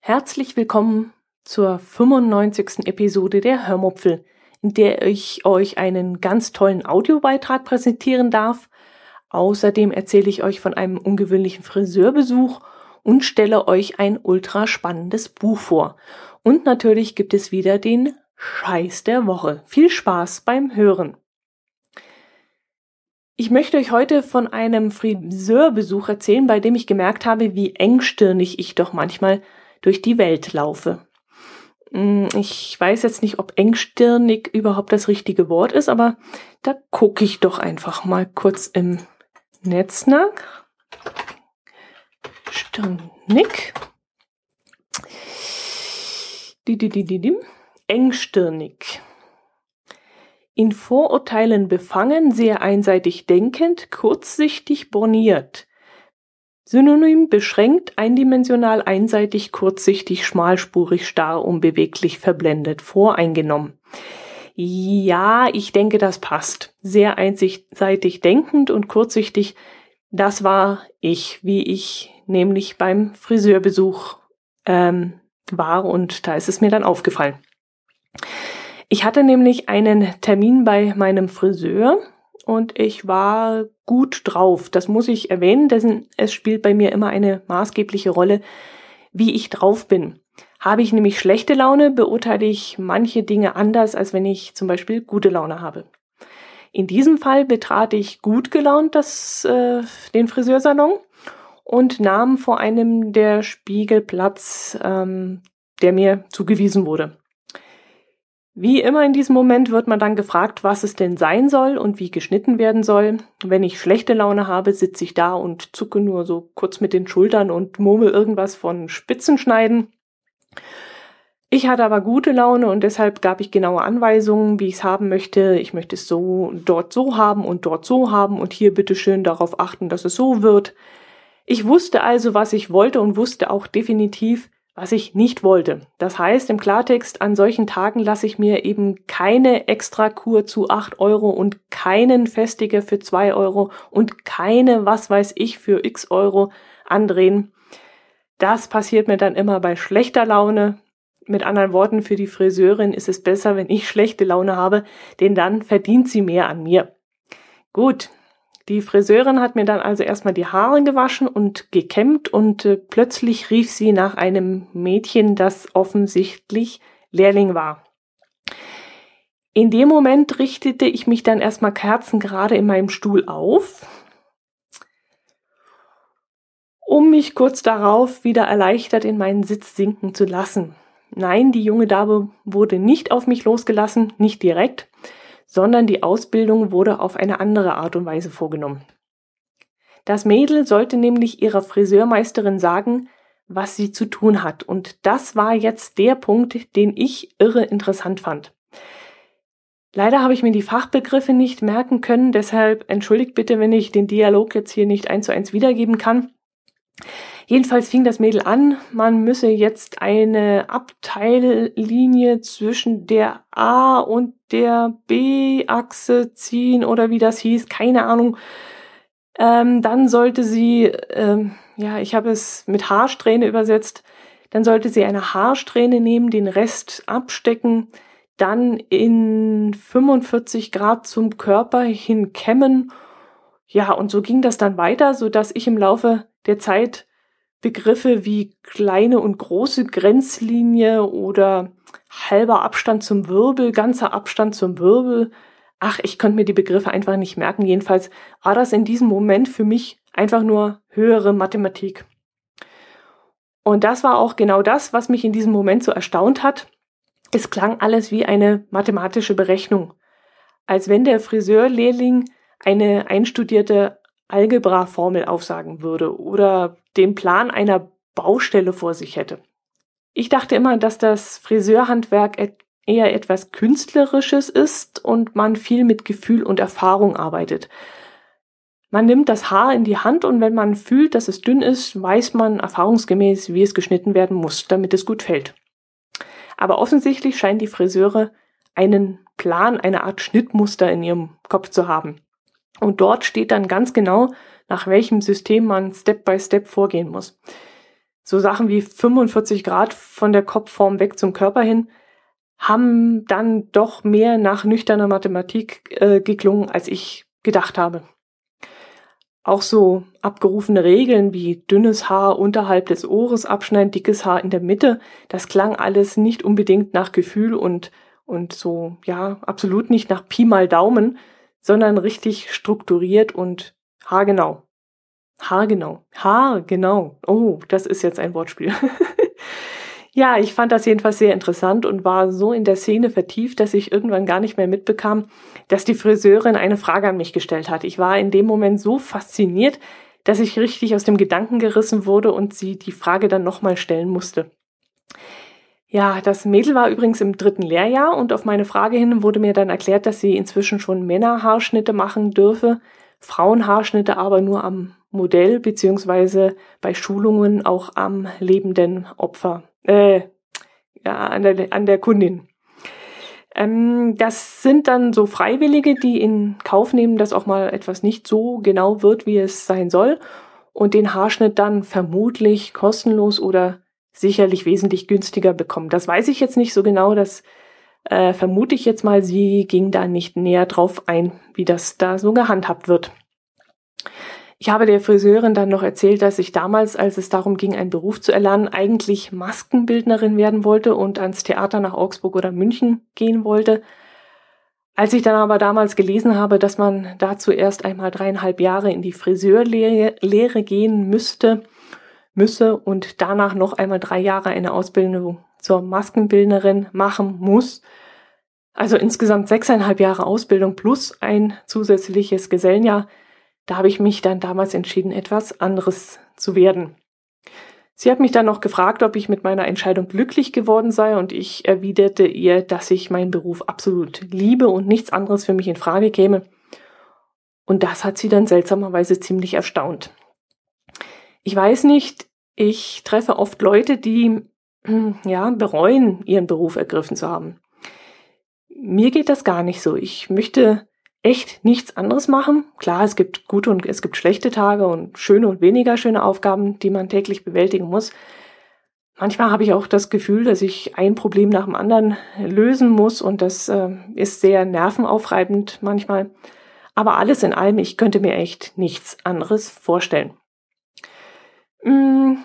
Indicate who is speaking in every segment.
Speaker 1: Herzlich willkommen zur 95. Episode der Hörmupfel, in der ich euch einen ganz tollen Audiobeitrag präsentieren darf. Außerdem erzähle ich euch von einem ungewöhnlichen Friseurbesuch und stelle euch ein ultra spannendes Buch vor. Und natürlich gibt es wieder den Scheiß der Woche. Viel Spaß beim Hören. Ich möchte euch heute von einem Friseurbesuch erzählen, bei dem ich gemerkt habe, wie engstirnig ich doch manchmal durch die Welt laufe. Hm, ich weiß jetzt nicht, ob engstirnig überhaupt das richtige Wort ist, aber da gucke ich doch einfach mal kurz im Netz nach. Stirnig. Engstirnig. In Vorurteilen befangen, sehr einseitig denkend, kurzsichtig borniert. Synonym beschränkt, eindimensional, einseitig, kurzsichtig, schmalspurig, starr, unbeweglich, verblendet, voreingenommen. Ja, ich denke, das passt. Sehr einseitig denkend und kurzsichtig, das war ich, wie ich nämlich beim Friseurbesuch ähm, war und da ist es mir dann aufgefallen. Ich hatte nämlich einen Termin bei meinem Friseur und ich war gut drauf. Das muss ich erwähnen, denn es spielt bei mir immer eine maßgebliche Rolle, wie ich drauf bin. Habe ich nämlich schlechte Laune, beurteile ich manche Dinge anders, als wenn ich zum Beispiel gute Laune habe. In diesem Fall betrat ich gut gelaunt das, äh, den Friseursalon und nahm vor einem der Spiegel Platz, ähm, der mir zugewiesen wurde. Wie immer in diesem Moment wird man dann gefragt, was es denn sein soll und wie geschnitten werden soll. Wenn ich schlechte Laune habe, sitze ich da und zucke nur so kurz mit den Schultern und murmel irgendwas von Spitzenschneiden. Ich hatte aber gute Laune und deshalb gab ich genaue Anweisungen, wie ich es haben möchte. Ich möchte es so dort so haben und dort so haben und hier bitte schön darauf achten, dass es so wird. Ich wusste also, was ich wollte und wusste auch definitiv, was ich nicht wollte. Das heißt im Klartext, an solchen Tagen lasse ich mir eben keine Extrakur zu acht Euro und keinen Festiger für zwei Euro und keine was weiß ich für x Euro andrehen. Das passiert mir dann immer bei schlechter Laune. Mit anderen Worten, für die Friseurin ist es besser, wenn ich schlechte Laune habe, denn dann verdient sie mehr an mir. Gut, die Friseurin hat mir dann also erstmal die Haare gewaschen und gekämmt und äh, plötzlich rief sie nach einem Mädchen, das offensichtlich Lehrling war. In dem Moment richtete ich mich dann erstmal kerzengerade in meinem Stuhl auf, um mich kurz darauf wieder erleichtert in meinen Sitz sinken zu lassen. Nein, die junge Dame wurde nicht auf mich losgelassen, nicht direkt, sondern die Ausbildung wurde auf eine andere Art und Weise vorgenommen. Das Mädel sollte nämlich ihrer Friseurmeisterin sagen, was sie zu tun hat. Und das war jetzt der Punkt, den ich irre interessant fand. Leider habe ich mir die Fachbegriffe nicht merken können, deshalb entschuldigt bitte, wenn ich den Dialog jetzt hier nicht eins zu eins wiedergeben kann. Jedenfalls fing das Mädel an, man müsse jetzt eine Abteillinie zwischen der A und der B-Achse ziehen oder wie das hieß, keine Ahnung. Ähm, dann sollte sie, ähm, ja, ich habe es mit Haarsträhne übersetzt, dann sollte sie eine Haarsträhne nehmen, den Rest abstecken, dann in 45 Grad zum Körper hin kämmen. Ja, und so ging das dann weiter, so dass ich im Laufe der Zeit Begriffe wie kleine und große Grenzlinie oder halber Abstand zum Wirbel, ganzer Abstand zum Wirbel. Ach, ich konnte mir die Begriffe einfach nicht merken. Jedenfalls war das in diesem Moment für mich einfach nur höhere Mathematik. Und das war auch genau das, was mich in diesem Moment so erstaunt hat. Es klang alles wie eine mathematische Berechnung. Als wenn der Friseurlehrling eine einstudierte Algebra-Formel aufsagen würde oder den Plan einer Baustelle vor sich hätte. Ich dachte immer, dass das Friseurhandwerk eher etwas Künstlerisches ist und man viel mit Gefühl und Erfahrung arbeitet. Man nimmt das Haar in die Hand und wenn man fühlt, dass es dünn ist, weiß man erfahrungsgemäß, wie es geschnitten werden muss, damit es gut fällt. Aber offensichtlich scheinen die Friseure einen Plan, eine Art Schnittmuster in ihrem Kopf zu haben. Und dort steht dann ganz genau, nach welchem System man Step by Step vorgehen muss. So Sachen wie 45 Grad von der Kopfform weg zum Körper hin haben dann doch mehr nach nüchterner Mathematik äh, geklungen, als ich gedacht habe. Auch so abgerufene Regeln wie dünnes Haar unterhalb des Ohres abschneiden, dickes Haar in der Mitte, das klang alles nicht unbedingt nach Gefühl und, und so, ja, absolut nicht nach Pi mal Daumen, sondern richtig strukturiert und haargenau. Haargenau. Haargenau. Oh, das ist jetzt ein Wortspiel. Ja, ich fand das jedenfalls sehr interessant und war so in der Szene vertieft, dass ich irgendwann gar nicht mehr mitbekam, dass die Friseurin eine Frage an mich gestellt hat. Ich war in dem Moment so fasziniert, dass ich richtig aus dem Gedanken gerissen wurde und sie die Frage dann nochmal stellen musste. Ja, das Mädel war übrigens im dritten Lehrjahr und auf meine Frage hin wurde mir dann erklärt, dass sie inzwischen schon Männerhaarschnitte machen dürfe, Frauenhaarschnitte aber nur am Modell beziehungsweise bei Schulungen auch am lebenden Opfer äh, ja, an der, an der Kundin. Ähm, das sind dann so Freiwillige, die in Kauf nehmen, dass auch mal etwas nicht so genau wird, wie es sein soll und den Haarschnitt dann vermutlich kostenlos oder sicherlich wesentlich günstiger bekommen. Das weiß ich jetzt nicht so genau, das äh, vermute ich jetzt mal, sie ging da nicht näher drauf ein, wie das da so gehandhabt wird. Ich habe der Friseurin dann noch erzählt, dass ich damals, als es darum ging, einen Beruf zu erlernen, eigentlich Maskenbildnerin werden wollte und ans Theater nach Augsburg oder München gehen wollte. Als ich dann aber damals gelesen habe, dass man dazu erst einmal dreieinhalb Jahre in die Friseurlehre gehen müsste, müsse und danach noch einmal drei Jahre eine Ausbildung zur Maskenbildnerin machen muss, also insgesamt sechseinhalb Jahre Ausbildung plus ein zusätzliches Gesellenjahr, da habe ich mich dann damals entschieden, etwas anderes zu werden. Sie hat mich dann noch gefragt, ob ich mit meiner Entscheidung glücklich geworden sei und ich erwiderte ihr, dass ich meinen Beruf absolut liebe und nichts anderes für mich in Frage käme. Und das hat sie dann seltsamerweise ziemlich erstaunt. Ich weiß nicht, ich treffe oft Leute, die ja bereuen, ihren Beruf ergriffen zu haben. Mir geht das gar nicht so. Ich möchte echt nichts anderes machen. Klar, es gibt gute und es gibt schlechte Tage und schöne und weniger schöne Aufgaben, die man täglich bewältigen muss. Manchmal habe ich auch das Gefühl, dass ich ein Problem nach dem anderen lösen muss und das äh, ist sehr nervenaufreibend manchmal. Aber alles in allem, ich könnte mir echt nichts anderes vorstellen. Mm,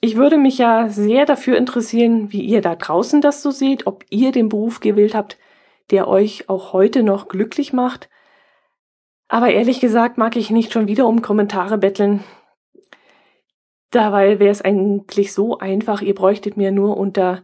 Speaker 1: ich würde mich ja sehr dafür interessieren, wie ihr da draußen das so seht, ob ihr den Beruf gewählt habt, der euch auch heute noch glücklich macht aber ehrlich gesagt mag ich nicht schon wieder um Kommentare betteln. Dabei wäre es eigentlich so einfach, ihr bräuchtet mir nur unter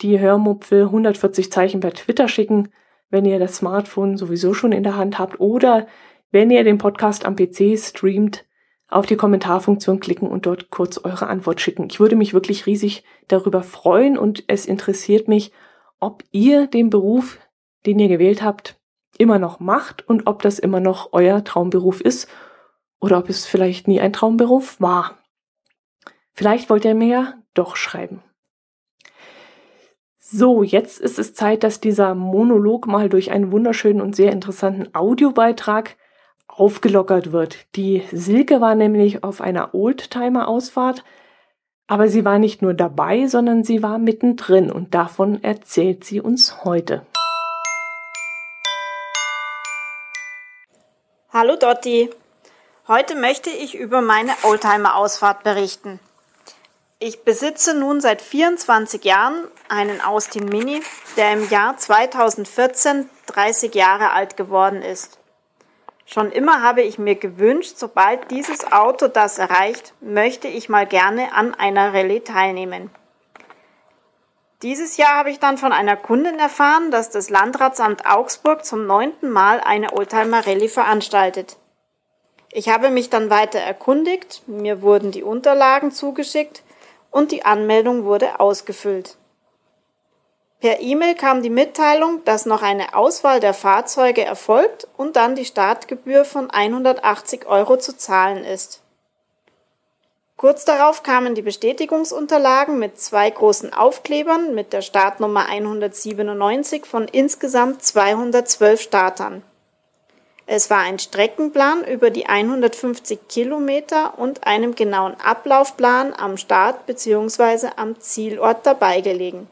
Speaker 1: die Hörmupfel 140 Zeichen per Twitter schicken, wenn ihr das Smartphone sowieso schon in der Hand habt oder wenn ihr den Podcast am PC streamt, auf die Kommentarfunktion klicken und dort kurz eure Antwort schicken. Ich würde mich wirklich riesig darüber freuen und es interessiert mich, ob ihr den Beruf, den ihr gewählt habt, immer noch macht und ob das immer noch euer Traumberuf ist oder ob es vielleicht nie ein Traumberuf war. Vielleicht wollt ihr mir ja doch schreiben. So, jetzt ist es Zeit, dass dieser Monolog mal durch einen wunderschönen und sehr interessanten Audiobeitrag aufgelockert wird. Die Silke war nämlich auf einer Oldtimer-Ausfahrt, aber sie war nicht nur dabei, sondern sie war mittendrin und davon erzählt sie uns heute.
Speaker 2: Hallo Dotti. Heute möchte ich über meine Oldtimer-Ausfahrt berichten. Ich besitze nun seit 24 Jahren einen Austin Mini, der im Jahr 2014 30 Jahre alt geworden ist. Schon immer habe ich mir gewünscht, sobald dieses Auto das erreicht, möchte ich mal gerne an einer Rallye teilnehmen. Dieses Jahr habe ich dann von einer Kundin erfahren, dass das Landratsamt Augsburg zum neunten Mal eine Oldtimer Rallye veranstaltet. Ich habe mich dann weiter erkundigt, mir wurden die Unterlagen zugeschickt und die Anmeldung wurde ausgefüllt. Per E-Mail kam die Mitteilung, dass noch eine Auswahl der Fahrzeuge erfolgt und dann die Startgebühr von 180 Euro zu zahlen ist. Kurz darauf kamen die Bestätigungsunterlagen mit zwei großen Aufklebern mit der Startnummer 197 von insgesamt 212 Startern. Es war ein Streckenplan über die 150 Kilometer und einem genauen Ablaufplan am Start bzw. am Zielort dabei gelegen.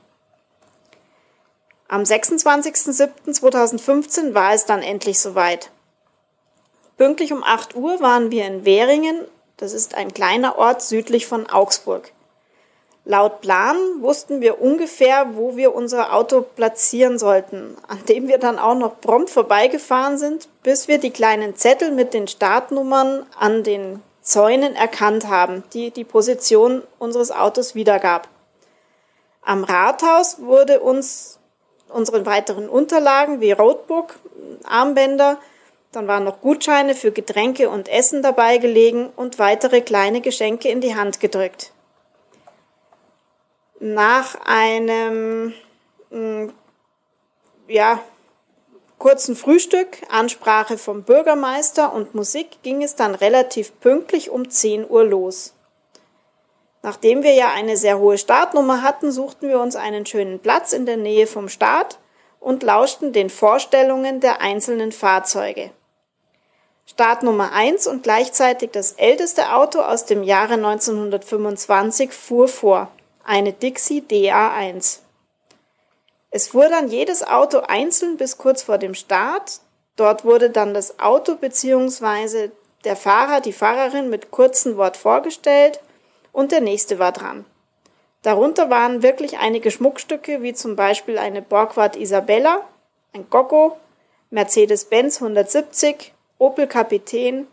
Speaker 2: Am 26.07.2015 war es dann endlich soweit. Pünktlich um 8 Uhr waren wir in Währingen das ist ein kleiner Ort südlich von Augsburg. Laut Plan wussten wir ungefähr, wo wir unser Auto platzieren sollten, an dem wir dann auch noch prompt vorbeigefahren sind, bis wir die kleinen Zettel mit den Startnummern an den Zäunen erkannt haben, die die Position unseres Autos wiedergab. Am Rathaus wurde uns unsere weiteren Unterlagen wie Roadbook, Armbänder, dann waren noch Gutscheine für Getränke und Essen dabei gelegen und weitere kleine Geschenke in die Hand gedrückt. Nach einem mm, ja, kurzen Frühstück, Ansprache vom Bürgermeister und Musik ging es dann relativ pünktlich um 10 Uhr los. Nachdem wir ja eine sehr hohe Startnummer hatten, suchten wir uns einen schönen Platz in der Nähe vom Start und lauschten den Vorstellungen der einzelnen Fahrzeuge. Start Nummer 1 und gleichzeitig das älteste Auto aus dem Jahre 1925 fuhr vor, eine Dixie DA1. Es fuhr dann jedes Auto einzeln bis kurz vor dem Start. Dort wurde dann das Auto bzw. der Fahrer, die Fahrerin mit kurzem Wort vorgestellt und der nächste war dran. Darunter waren wirklich einige Schmuckstücke, wie zum Beispiel eine Borgward Isabella, ein Goggo, Mercedes-Benz 170, Opel Kapitän,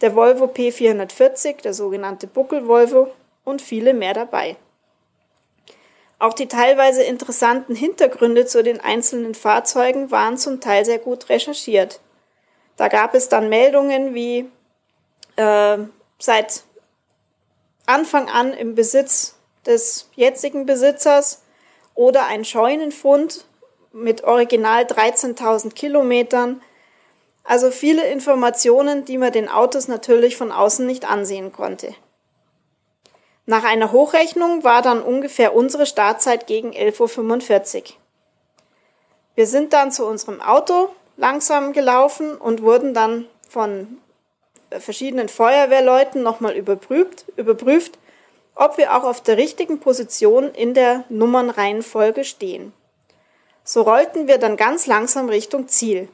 Speaker 2: der Volvo P440, der sogenannte Buckel-Volvo und viele mehr dabei. Auch die teilweise interessanten Hintergründe zu den einzelnen Fahrzeugen waren zum Teil sehr gut recherchiert. Da gab es dann Meldungen wie äh, seit Anfang an im Besitz des jetzigen Besitzers oder ein Scheunenfund mit original 13.000 Kilometern also viele Informationen, die man den Autos natürlich von außen nicht ansehen konnte. Nach einer Hochrechnung war dann ungefähr unsere Startzeit gegen 11.45 Uhr. Wir sind dann zu unserem Auto langsam gelaufen und wurden dann von verschiedenen Feuerwehrleuten nochmal überprüft, überprüft, ob wir auch auf der richtigen Position in der Nummernreihenfolge stehen. So rollten wir dann ganz langsam Richtung Ziel.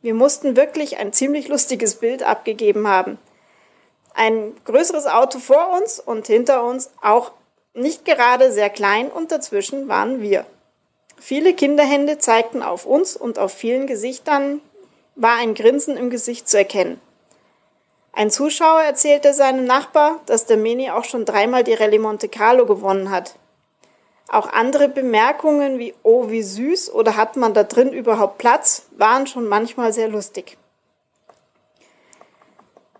Speaker 2: Wir mussten wirklich ein ziemlich lustiges Bild abgegeben haben. Ein größeres Auto vor uns und hinter uns auch nicht gerade sehr klein und dazwischen waren wir. Viele Kinderhände zeigten auf uns und auf vielen Gesichtern war ein Grinsen im Gesicht zu erkennen. Ein Zuschauer erzählte seinem Nachbar, dass der Mini auch schon dreimal die Rallye Monte Carlo gewonnen hat. Auch andere Bemerkungen wie Oh, wie süß oder hat man da drin überhaupt Platz waren schon manchmal sehr lustig.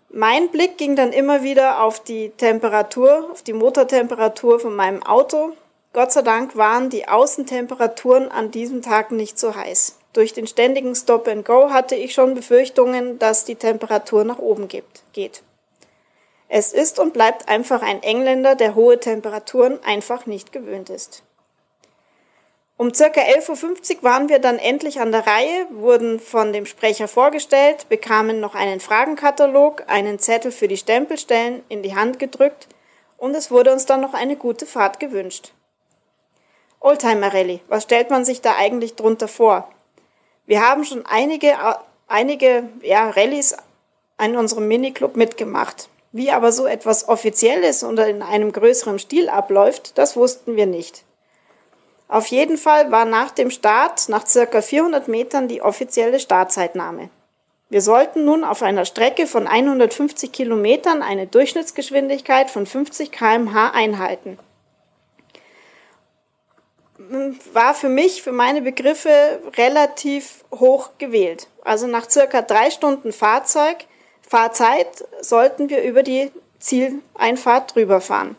Speaker 2: Mein Blick ging dann immer wieder auf die Temperatur, auf die Motortemperatur von meinem Auto. Gott sei Dank waren die Außentemperaturen an diesem Tag nicht so heiß. Durch den ständigen Stop and Go hatte ich schon Befürchtungen, dass die Temperatur nach oben gibt, geht. Es ist und bleibt einfach ein Engländer, der hohe Temperaturen einfach nicht gewöhnt ist. Um circa 11.50 Uhr waren wir dann endlich an der Reihe, wurden von dem Sprecher vorgestellt, bekamen noch einen Fragenkatalog, einen Zettel für die Stempelstellen in die Hand gedrückt und es wurde uns dann noch eine gute Fahrt gewünscht. Oldtimer Rallye, was stellt man sich da eigentlich drunter vor? Wir haben schon einige, einige ja, Rallyes in unserem Miniclub mitgemacht. Wie aber so etwas Offizielles oder in einem größeren Stil abläuft, das wussten wir nicht. Auf jeden Fall war nach dem Start nach circa 400 Metern die offizielle Startzeitnahme. Wir sollten nun auf einer Strecke von 150 Kilometern eine Durchschnittsgeschwindigkeit von 50 kmh einhalten. War für mich, für meine Begriffe, relativ hoch gewählt. Also nach circa drei Stunden Fahrzeug Fahrzeit sollten wir über die Zieleinfahrt drüber fahren.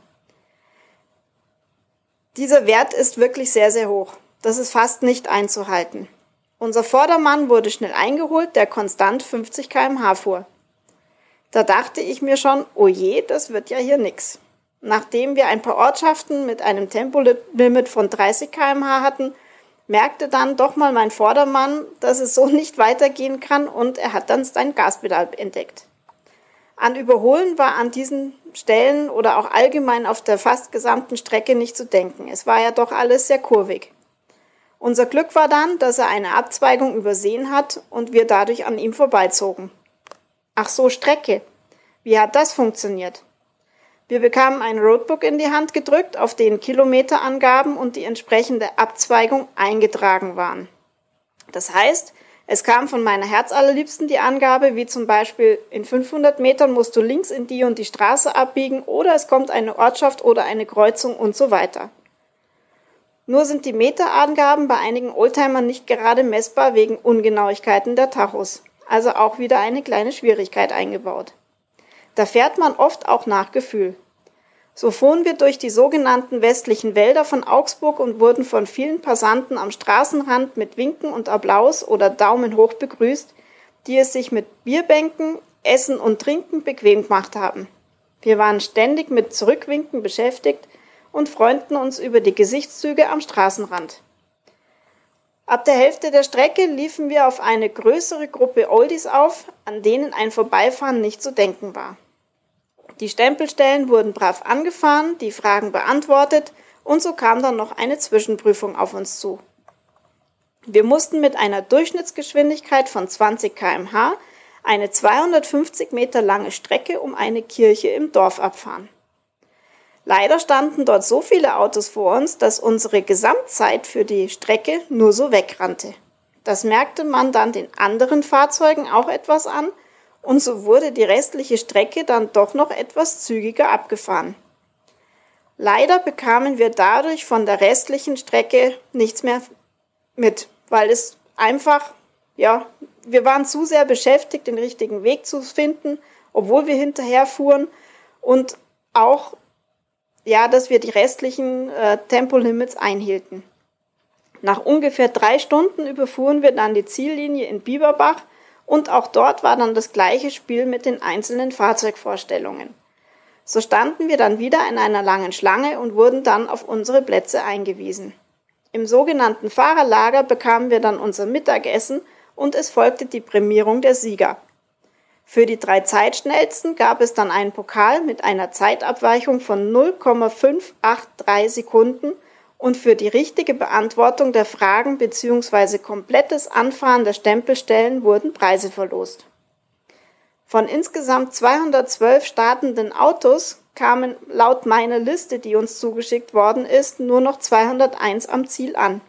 Speaker 2: Dieser Wert ist wirklich sehr, sehr hoch. Das ist fast nicht einzuhalten. Unser Vordermann wurde schnell eingeholt, der konstant 50 kmh fuhr. Da dachte ich mir schon, oh je, das wird ja hier nix. Nachdem wir ein paar Ortschaften mit einem Tempolimit von 30 km/h hatten, merkte dann doch mal mein Vordermann, dass es so nicht weitergehen kann und er hat dann sein Gaspedal entdeckt. An Überholen war an diesen Stellen oder auch allgemein auf der fast gesamten Strecke nicht zu denken. Es war ja doch alles sehr kurvig. Unser Glück war dann, dass er eine Abzweigung übersehen hat und wir dadurch an ihm vorbeizogen. Ach so, Strecke. Wie hat das funktioniert? Wir bekamen ein Roadbook in die Hand gedrückt, auf den Kilometerangaben und die entsprechende Abzweigung eingetragen waren. Das heißt, es kam von meiner Herzallerliebsten die Angabe, wie zum Beispiel in 500 Metern musst du links in die und die Straße abbiegen oder es kommt eine Ortschaft oder eine Kreuzung und so weiter. Nur sind die Meterangaben bei einigen Oldtimern nicht gerade messbar wegen Ungenauigkeiten der Tachos. Also auch wieder eine kleine Schwierigkeit eingebaut. Da fährt man oft auch nach Gefühl. So fuhren wir durch die sogenannten westlichen Wälder von Augsburg und wurden von vielen Passanten am Straßenrand mit Winken und Applaus oder Daumen hoch begrüßt, die es sich mit Bierbänken, Essen und Trinken bequem gemacht haben. Wir waren ständig mit Zurückwinken beschäftigt und freuten uns über die Gesichtszüge am Straßenrand. Ab der Hälfte der Strecke liefen wir auf eine größere Gruppe Oldies auf, an denen ein Vorbeifahren nicht zu denken war. Die Stempelstellen wurden brav angefahren, die Fragen beantwortet und so kam dann noch eine Zwischenprüfung auf uns zu. Wir mussten mit einer Durchschnittsgeschwindigkeit von 20 kmh eine 250 Meter lange Strecke um eine Kirche im Dorf abfahren. Leider standen dort so viele Autos vor uns, dass unsere Gesamtzeit für die Strecke nur so wegrannte. Das merkte man dann den anderen Fahrzeugen auch etwas an und so wurde die restliche Strecke dann doch noch etwas zügiger abgefahren. Leider bekamen wir dadurch von der restlichen Strecke nichts mehr mit, weil es einfach, ja, wir waren zu sehr beschäftigt, den richtigen Weg zu finden, obwohl wir hinterher fuhren und auch, ja, dass wir die restlichen äh, Tempolimits einhielten. Nach ungefähr drei Stunden überfuhren wir dann die Ziellinie in Bieberbach und auch dort war dann das gleiche Spiel mit den einzelnen Fahrzeugvorstellungen. So standen wir dann wieder in einer langen Schlange und wurden dann auf unsere Plätze eingewiesen. Im sogenannten Fahrerlager bekamen wir dann unser Mittagessen und es folgte die Prämierung der Sieger. Für die drei Zeitschnellsten gab es dann einen Pokal mit einer Zeitabweichung von 0,583 Sekunden und für die richtige Beantwortung der Fragen bzw. komplettes Anfahren der Stempelstellen wurden Preise verlost. Von insgesamt 212 startenden Autos kamen laut meiner Liste, die uns zugeschickt worden ist, nur noch 201 am Ziel an.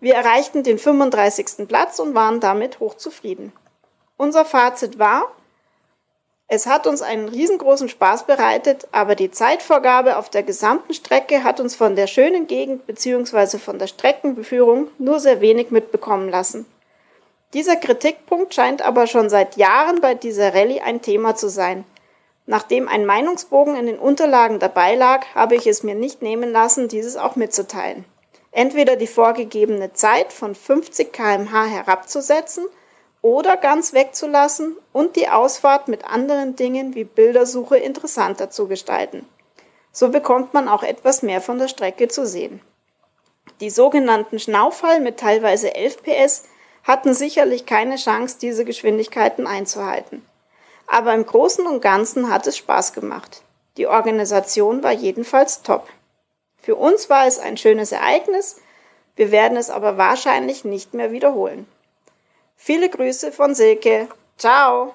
Speaker 2: Wir erreichten den 35. Platz und waren damit hochzufrieden. Unser Fazit war, es hat uns einen riesengroßen Spaß bereitet, aber die Zeitvorgabe auf der gesamten Strecke hat uns von der schönen Gegend bzw. von der Streckenbeführung nur sehr wenig mitbekommen lassen. Dieser Kritikpunkt scheint aber schon seit Jahren bei dieser Rallye ein Thema zu sein. Nachdem ein Meinungsbogen in den Unterlagen dabei lag, habe ich es mir nicht nehmen lassen, dieses auch mitzuteilen. Entweder die vorgegebene Zeit von 50 kmh herabzusetzen – oder ganz wegzulassen und die Ausfahrt mit anderen Dingen wie Bildersuche interessanter zu gestalten. So bekommt man auch etwas mehr von der Strecke zu sehen. Die sogenannten Schnaufall mit teilweise 11 PS hatten sicherlich keine Chance, diese Geschwindigkeiten einzuhalten. Aber im Großen und Ganzen hat es Spaß gemacht. Die Organisation war jedenfalls top. Für uns war es ein schönes Ereignis, wir werden es aber wahrscheinlich nicht mehr wiederholen. Viele Grüße von Silke. Ciao.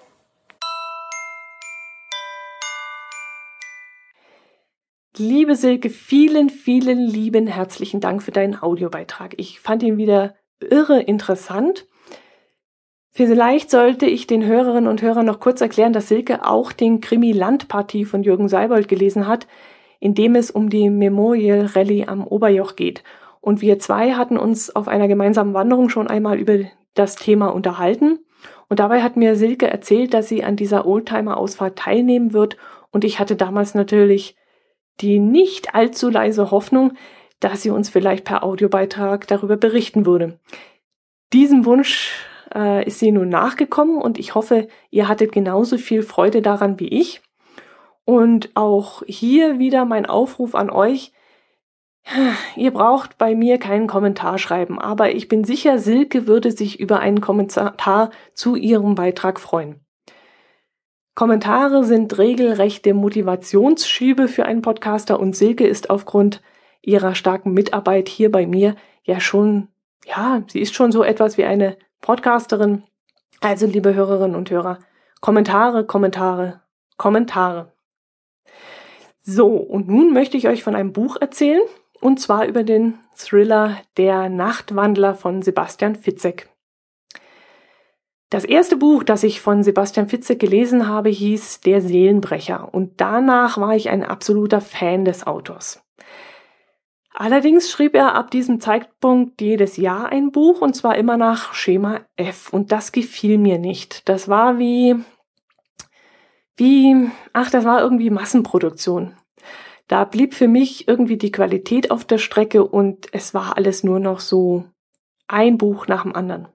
Speaker 1: Liebe Silke, vielen, vielen lieben herzlichen Dank für deinen Audiobeitrag. Ich fand ihn wieder irre interessant. Vielleicht sollte ich den Hörerinnen und Hörern noch kurz erklären, dass Silke auch den Krimi Landpartie von Jürgen Seibold gelesen hat, in dem es um die Memorial Rallye am Oberjoch geht. Und wir zwei hatten uns auf einer gemeinsamen Wanderung schon einmal über das Thema unterhalten. Und dabei hat mir Silke erzählt, dass sie an dieser Oldtimer-Ausfahrt teilnehmen wird. Und ich hatte damals natürlich die nicht allzu leise Hoffnung, dass sie uns vielleicht per Audiobeitrag darüber berichten würde. Diesem Wunsch äh, ist sie nun nachgekommen und ich hoffe, ihr hattet genauso viel Freude daran wie ich. Und auch hier wieder mein Aufruf an euch. Ihr braucht bei mir keinen Kommentar schreiben, aber ich bin sicher, Silke würde sich über einen Kommentar zu ihrem Beitrag freuen. Kommentare sind regelrechte Motivationsschübe für einen Podcaster und Silke ist aufgrund ihrer starken Mitarbeit hier bei mir ja schon, ja, sie ist schon so etwas wie eine Podcasterin. Also, liebe Hörerinnen und Hörer, Kommentare, Kommentare, Kommentare. So, und nun möchte ich euch von einem Buch erzählen, und zwar über den Thriller Der Nachtwandler von Sebastian Fitzek. Das erste Buch, das ich von Sebastian Fitzek gelesen habe, hieß Der Seelenbrecher und danach war ich ein absoluter Fan des Autors. Allerdings schrieb er ab diesem Zeitpunkt jedes Jahr ein Buch und zwar immer nach Schema F und das gefiel mir nicht. Das war wie, wie, ach, das war irgendwie Massenproduktion. Da blieb für mich irgendwie die Qualität auf der Strecke und es war alles nur noch so ein Buch nach dem anderen.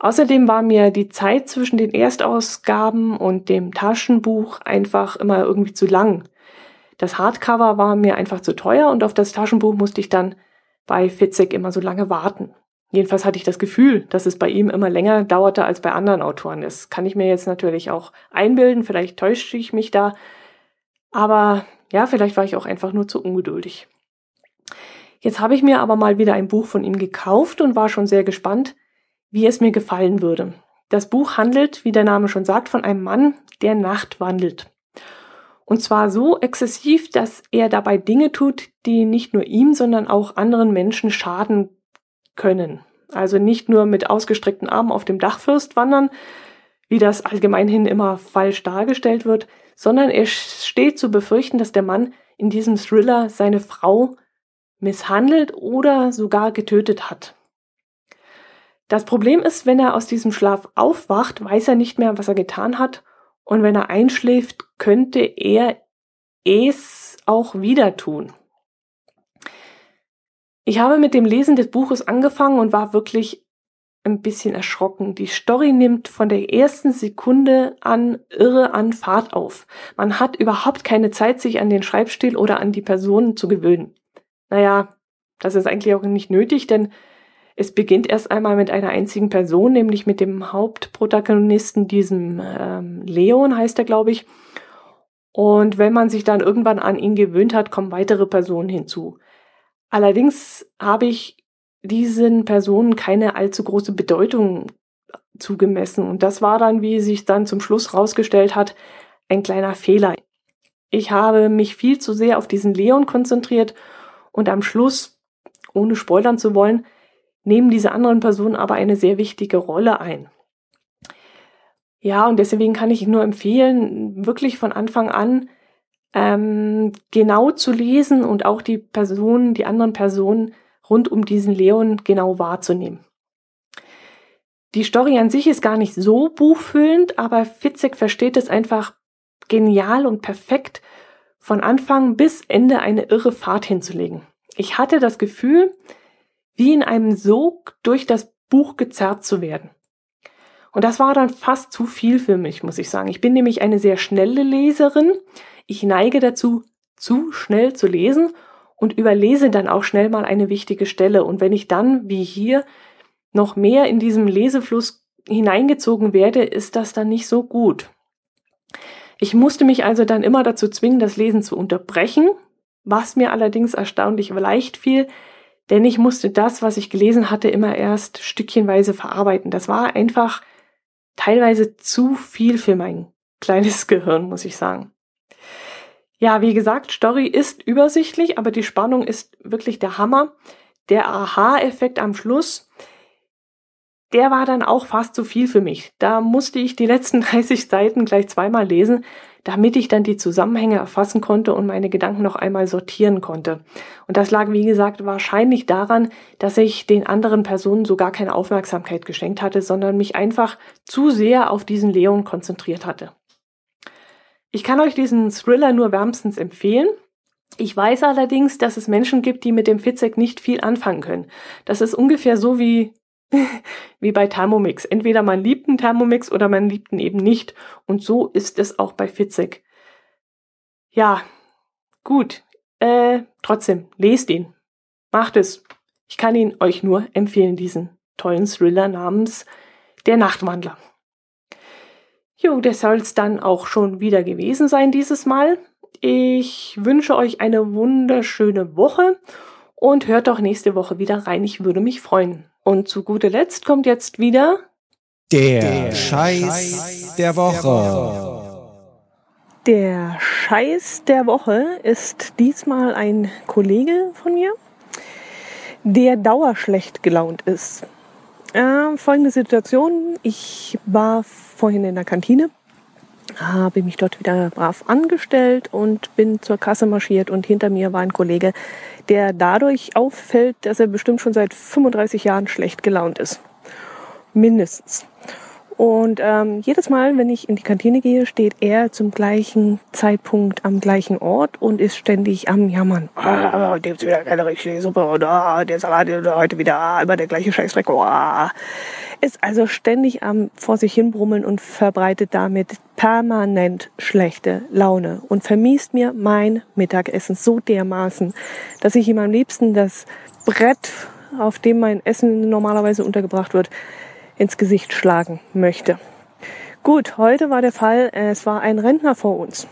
Speaker 1: Außerdem war mir die Zeit zwischen den Erstausgaben und dem Taschenbuch einfach immer irgendwie zu lang. Das Hardcover war mir einfach zu teuer und auf das Taschenbuch musste ich dann bei Fitzek immer so lange warten. Jedenfalls hatte ich das Gefühl, dass es bei ihm immer länger dauerte als bei anderen Autoren. Das kann ich mir jetzt natürlich auch einbilden, vielleicht täusche ich mich da. Aber ja, vielleicht war ich auch einfach nur zu ungeduldig. Jetzt habe ich mir aber mal wieder ein Buch von ihm gekauft und war schon sehr gespannt, wie es mir gefallen würde. Das Buch handelt, wie der Name schon sagt, von einem Mann, der Nacht wandelt. Und zwar so exzessiv, dass er dabei Dinge tut, die nicht nur ihm, sondern auch anderen Menschen schaden können. Also nicht nur mit ausgestreckten Armen auf dem Dachfürst wandern, wie das allgemeinhin immer falsch dargestellt wird, sondern es steht zu befürchten, dass der Mann in diesem Thriller seine Frau misshandelt oder sogar getötet hat. Das Problem ist, wenn er aus diesem Schlaf aufwacht, weiß er nicht mehr, was er getan hat und wenn er einschläft, könnte er es auch wieder tun. Ich habe mit dem Lesen des Buches angefangen und war wirklich ein bisschen erschrocken. Die Story nimmt von der ersten Sekunde an irre an Fahrt auf. Man hat überhaupt keine Zeit, sich an den Schreibstil oder an die Personen zu gewöhnen. Naja, das ist eigentlich auch nicht nötig, denn es beginnt erst einmal mit einer einzigen Person, nämlich mit dem Hauptprotagonisten, diesem ähm, Leon heißt er, glaube ich. Und wenn man sich dann irgendwann an ihn gewöhnt hat, kommen weitere Personen hinzu. Allerdings habe ich diesen Personen keine allzu große Bedeutung zugemessen. Und das war dann, wie sich dann zum Schluss rausgestellt hat, ein kleiner Fehler. Ich habe mich viel zu sehr auf diesen Leon konzentriert und am Schluss, ohne spoilern zu wollen, nehmen diese anderen Personen aber eine sehr wichtige Rolle ein. Ja, und deswegen kann ich nur empfehlen, wirklich von Anfang an ähm, genau zu lesen und auch die Personen, die anderen Personen rund um diesen Leon genau wahrzunehmen. Die Story an sich ist gar nicht so buchfüllend, aber Fitzek versteht es einfach genial und perfekt, von Anfang bis Ende eine irre Fahrt hinzulegen. Ich hatte das Gefühl, wie in einem Sog durch das Buch gezerrt zu werden. Und das war dann fast zu viel für mich, muss ich sagen. Ich bin nämlich eine sehr schnelle Leserin. Ich neige dazu, zu schnell zu lesen und überlese dann auch schnell mal eine wichtige Stelle. Und wenn ich dann, wie hier, noch mehr in diesem Lesefluss hineingezogen werde, ist das dann nicht so gut. Ich musste mich also dann immer dazu zwingen, das Lesen zu unterbrechen, was mir allerdings erstaunlich leicht fiel, denn ich musste das, was ich gelesen hatte, immer erst stückchenweise verarbeiten. Das war einfach teilweise zu viel für mein kleines Gehirn, muss ich sagen. Ja, wie gesagt, Story ist übersichtlich, aber die Spannung ist wirklich der Hammer. Der Aha-Effekt am Schluss, der war dann auch fast zu viel für mich. Da musste ich die letzten 30 Seiten gleich zweimal lesen, damit ich dann die Zusammenhänge erfassen konnte und meine Gedanken noch einmal sortieren konnte. Und das lag, wie gesagt, wahrscheinlich daran, dass ich den anderen Personen so gar keine Aufmerksamkeit geschenkt hatte, sondern mich einfach zu sehr auf diesen Leon konzentriert hatte. Ich kann euch diesen Thriller nur wärmstens empfehlen. Ich weiß allerdings, dass es Menschen gibt, die mit dem Fitzek nicht viel anfangen können. Das ist ungefähr so wie wie bei Thermomix. Entweder man liebt einen Thermomix oder man liebt ihn eben nicht. Und so ist es auch bei Fitzek. Ja, gut. Äh, trotzdem, lest ihn. Macht es. Ich kann ihn euch nur empfehlen, diesen tollen Thriller namens Der Nachtwandler. Jo, das soll es dann auch schon wieder gewesen sein dieses Mal. Ich wünsche euch eine wunderschöne Woche und hört doch nächste Woche wieder rein. Ich würde mich freuen. Und zu guter Letzt kommt jetzt wieder
Speaker 3: der, der Scheiß der Woche.
Speaker 1: Der Scheiß der Woche ist diesmal ein Kollege von mir, der dauerschlecht gelaunt ist. Äh, folgende Situation. Ich war vorhin in der Kantine, habe mich dort wieder brav angestellt und bin zur Kasse marschiert und hinter mir war ein Kollege, der dadurch auffällt, dass er bestimmt schon seit 35 Jahren schlecht gelaunt ist. Mindestens. Und ähm, jedes Mal, wenn ich in die Kantine gehe, steht er zum gleichen Zeitpunkt am gleichen Ort und ist ständig am Jammern. Ah, heute gibt's wieder keine richtige Suppe und ah, der Salat heute wieder ah, immer der gleiche Scheißdreck. Ah. Ist also ständig am vor sich hinbrummeln und verbreitet damit permanent schlechte Laune und vermiest mir mein Mittagessen so dermaßen, dass ich ihm am liebsten das Brett, auf dem mein Essen normalerweise untergebracht wird, ins Gesicht schlagen möchte. Gut, heute war der Fall, es war ein Rentner vor uns.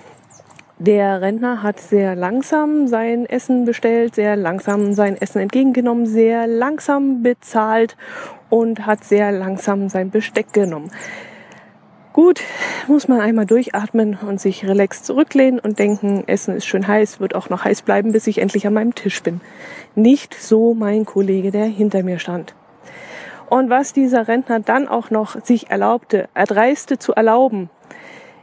Speaker 1: Der Rentner hat sehr langsam sein Essen bestellt, sehr langsam sein Essen entgegengenommen, sehr langsam bezahlt und hat sehr langsam sein Besteck genommen. Gut, muss man einmal durchatmen und sich relaxed zurücklehnen und denken, Essen ist schön heiß, wird auch noch heiß bleiben, bis ich endlich an meinem Tisch bin. Nicht so mein Kollege, der hinter mir stand. Und was dieser Rentner dann auch noch sich erlaubte, erdreiste zu erlauben,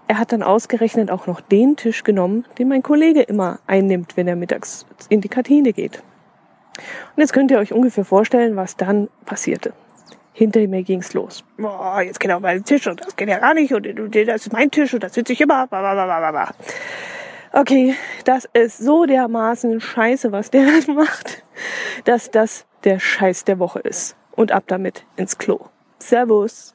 Speaker 1: er hat dann ausgerechnet auch noch den Tisch genommen, den mein Kollege immer einnimmt, wenn er mittags in die Kantine geht. Und jetzt könnt ihr euch ungefähr vorstellen, was dann passierte. Hinter mir ging's los. Boah, jetzt geht er auf meinen Tisch und das geht ja gar nicht und das ist mein Tisch und das sitze ich immer. Okay, das ist so dermaßen scheiße, was der macht, dass das der Scheiß der Woche ist und ab damit ins Klo. Servus.